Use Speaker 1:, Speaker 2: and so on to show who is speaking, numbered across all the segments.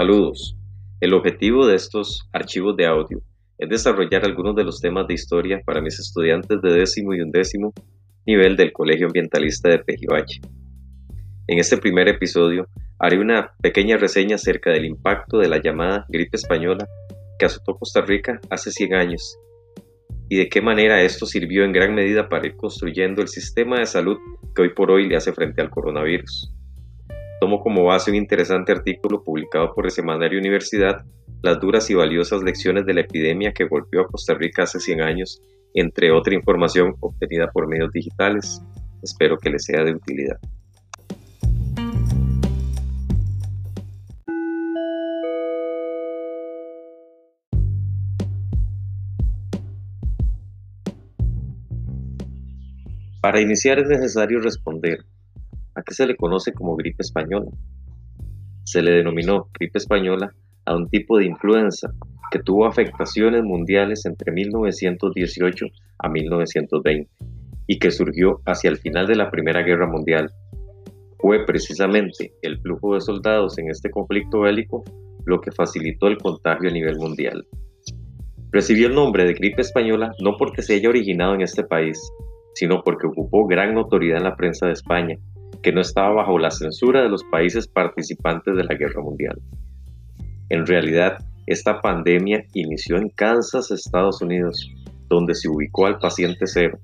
Speaker 1: Saludos. El objetivo de estos archivos de audio es desarrollar algunos de los temas de historia para mis estudiantes de décimo y undécimo nivel del Colegio Ambientalista de Pejivache. En este primer episodio haré una pequeña reseña acerca del impacto de la llamada gripe española que azotó Costa Rica hace 100 años y de qué manera esto sirvió en gran medida para ir construyendo el sistema de salud que hoy por hoy le hace frente al coronavirus. Tomo como base un interesante artículo publicado por el semanario Universidad, Las duras y valiosas lecciones de la epidemia que golpeó a Costa Rica hace 100 años, entre otra información obtenida por medios digitales. Espero que les sea de utilidad. Para iniciar es necesario responder a qué se le conoce como gripe española. Se le denominó gripe española a un tipo de influenza que tuvo afectaciones mundiales entre 1918 a 1920 y que surgió hacia el final de la Primera Guerra Mundial. Fue precisamente el flujo de soldados en este conflicto bélico lo que facilitó el contagio a nivel mundial. Recibió el nombre de gripe española no porque se haya originado en este país, sino porque ocupó gran notoriedad en la prensa de España, que no estaba bajo la censura de los países participantes de la guerra mundial. En realidad, esta pandemia inició en Kansas, Estados Unidos, donde se ubicó al paciente cero,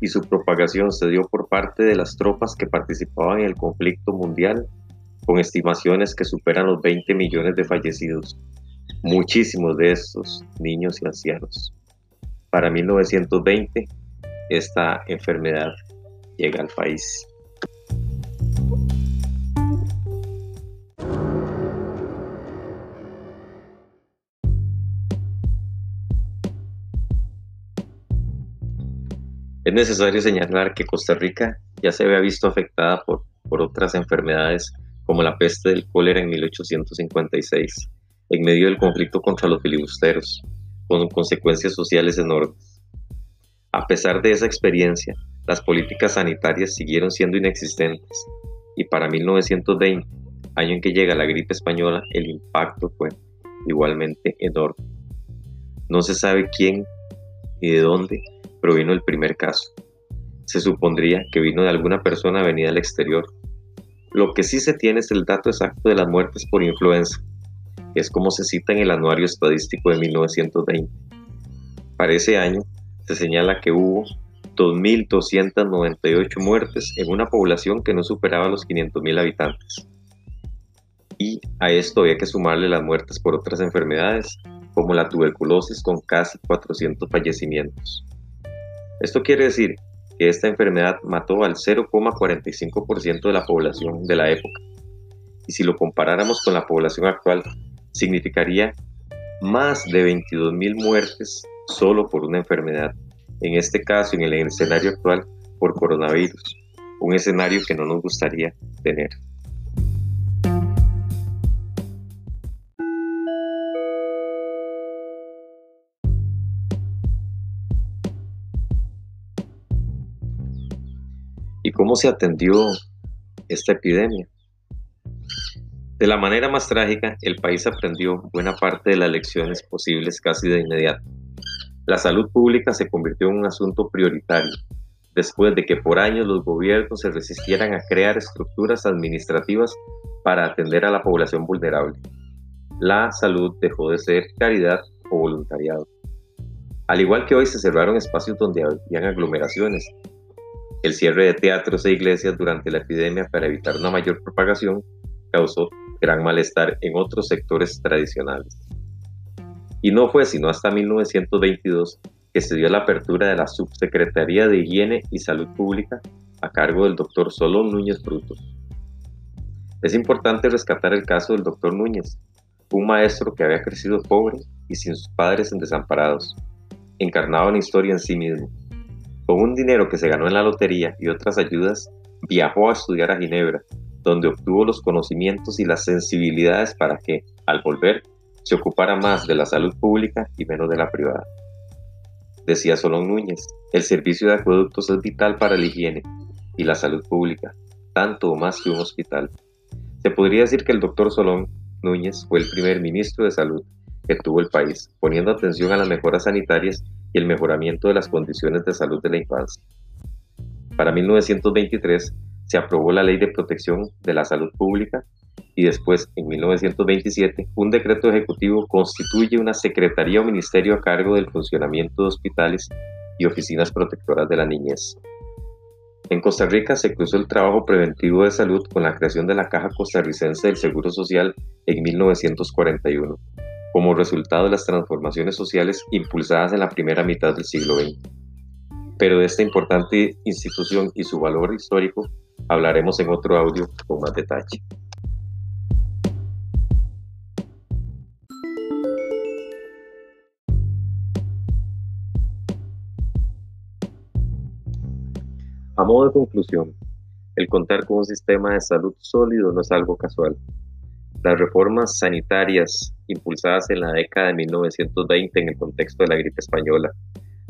Speaker 1: y su propagación se dio por parte de las tropas que participaban en el conflicto mundial, con estimaciones que superan los 20 millones de fallecidos, muchísimos de estos niños y ancianos. Para 1920, esta enfermedad llega al país. Es necesario señalar que Costa Rica ya se había visto afectada por, por otras enfermedades como la peste del cólera en 1856, en medio del conflicto contra los filibusteros, con consecuencias sociales enormes. A pesar de esa experiencia, las políticas sanitarias siguieron siendo inexistentes y para 1920, año en que llega la gripe española, el impacto fue igualmente enorme. No se sabe quién y de dónde provino el primer caso. Se supondría que vino de alguna persona venida del exterior. Lo que sí se tiene es el dato exacto de las muertes por influenza, es como se cita en el Anuario Estadístico de 1920. Para ese año, se señala que hubo 2.298 muertes en una población que no superaba los 500.000 habitantes. Y a esto había que sumarle las muertes por otras enfermedades, como la tuberculosis con casi 400 fallecimientos. Esto quiere decir que esta enfermedad mató al 0,45% de la población de la época. Y si lo comparáramos con la población actual, significaría más de 22.000 muertes solo por una enfermedad, en este caso en el escenario actual por coronavirus, un escenario que no nos gustaría tener. ¿Y cómo se atendió esta epidemia? De la manera más trágica, el país aprendió buena parte de las lecciones posibles casi de inmediato. La salud pública se convirtió en un asunto prioritario, después de que por años los gobiernos se resistieran a crear estructuras administrativas para atender a la población vulnerable. La salud dejó de ser caridad o voluntariado. Al igual que hoy se cerraron espacios donde habían aglomeraciones, el cierre de teatros e iglesias durante la epidemia para evitar una mayor propagación causó gran malestar en otros sectores tradicionales. Y no fue sino hasta 1922 que se dio la apertura de la Subsecretaría de Higiene y Salud Pública a cargo del doctor Solón Núñez Frutos. Es importante rescatar el caso del doctor Núñez, un maestro que había crecido pobre y sin sus padres en desamparados, encarnado en historia en sí mismo. Con un dinero que se ganó en la lotería y otras ayudas, viajó a estudiar a Ginebra, donde obtuvo los conocimientos y las sensibilidades para que, al volver, se ocupara más de la salud pública y menos de la privada. Decía Solón Núñez, el servicio de acueductos es vital para la higiene y la salud pública, tanto o más que un hospital. Se podría decir que el doctor Solón Núñez fue el primer ministro de salud que tuvo el país, poniendo atención a las mejoras sanitarias y el mejoramiento de las condiciones de salud de la infancia. Para 1923 se aprobó la Ley de Protección de la Salud Pública y después, en 1927, un decreto ejecutivo constituye una secretaría o ministerio a cargo del funcionamiento de hospitales y oficinas protectoras de la niñez. En Costa Rica se cruzó el trabajo preventivo de salud con la creación de la Caja Costarricense del Seguro Social en 1941, como resultado de las transformaciones sociales impulsadas en la primera mitad del siglo XX. Pero de esta importante institución y su valor histórico hablaremos en otro audio con más detalle. A modo de conclusión, el contar con un sistema de salud sólido no es algo casual. Las reformas sanitarias impulsadas en la década de 1920 en el contexto de la gripe española,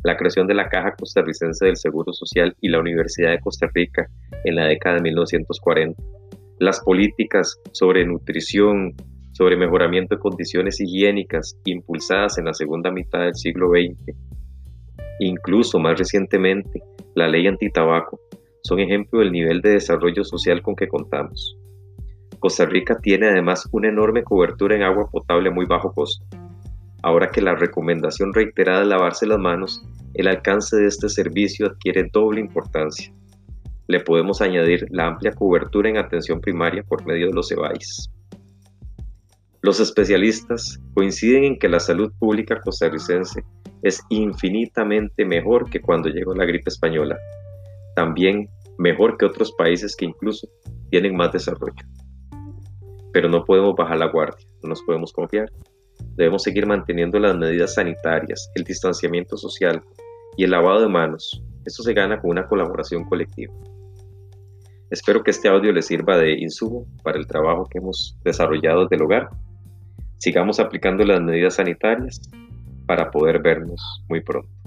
Speaker 1: la creación de la Caja Costarricense del Seguro Social y la Universidad de Costa Rica en la década de 1940, las políticas sobre nutrición, sobre mejoramiento de condiciones higiénicas impulsadas en la segunda mitad del siglo XX, incluso más recientemente la ley antitabaco, son ejemplo del nivel de desarrollo social con que contamos. Costa Rica tiene además una enorme cobertura en agua potable a muy bajo costo. Ahora que la recomendación reiterada de lavarse las manos, el alcance de este servicio adquiere doble importancia. Le podemos añadir la amplia cobertura en atención primaria por medio de los EBAIS. Los especialistas coinciden en que la salud pública costarricense es infinitamente mejor que cuando llegó la gripe española, también mejor que otros países que incluso tienen más desarrollo. Pero no podemos bajar la guardia, no nos podemos confiar. Debemos seguir manteniendo las medidas sanitarias, el distanciamiento social y el lavado de manos. Eso se gana con una colaboración colectiva. Espero que este audio les sirva de insumo para el trabajo que hemos desarrollado desde el hogar. Sigamos aplicando las medidas sanitarias para poder vernos muy pronto.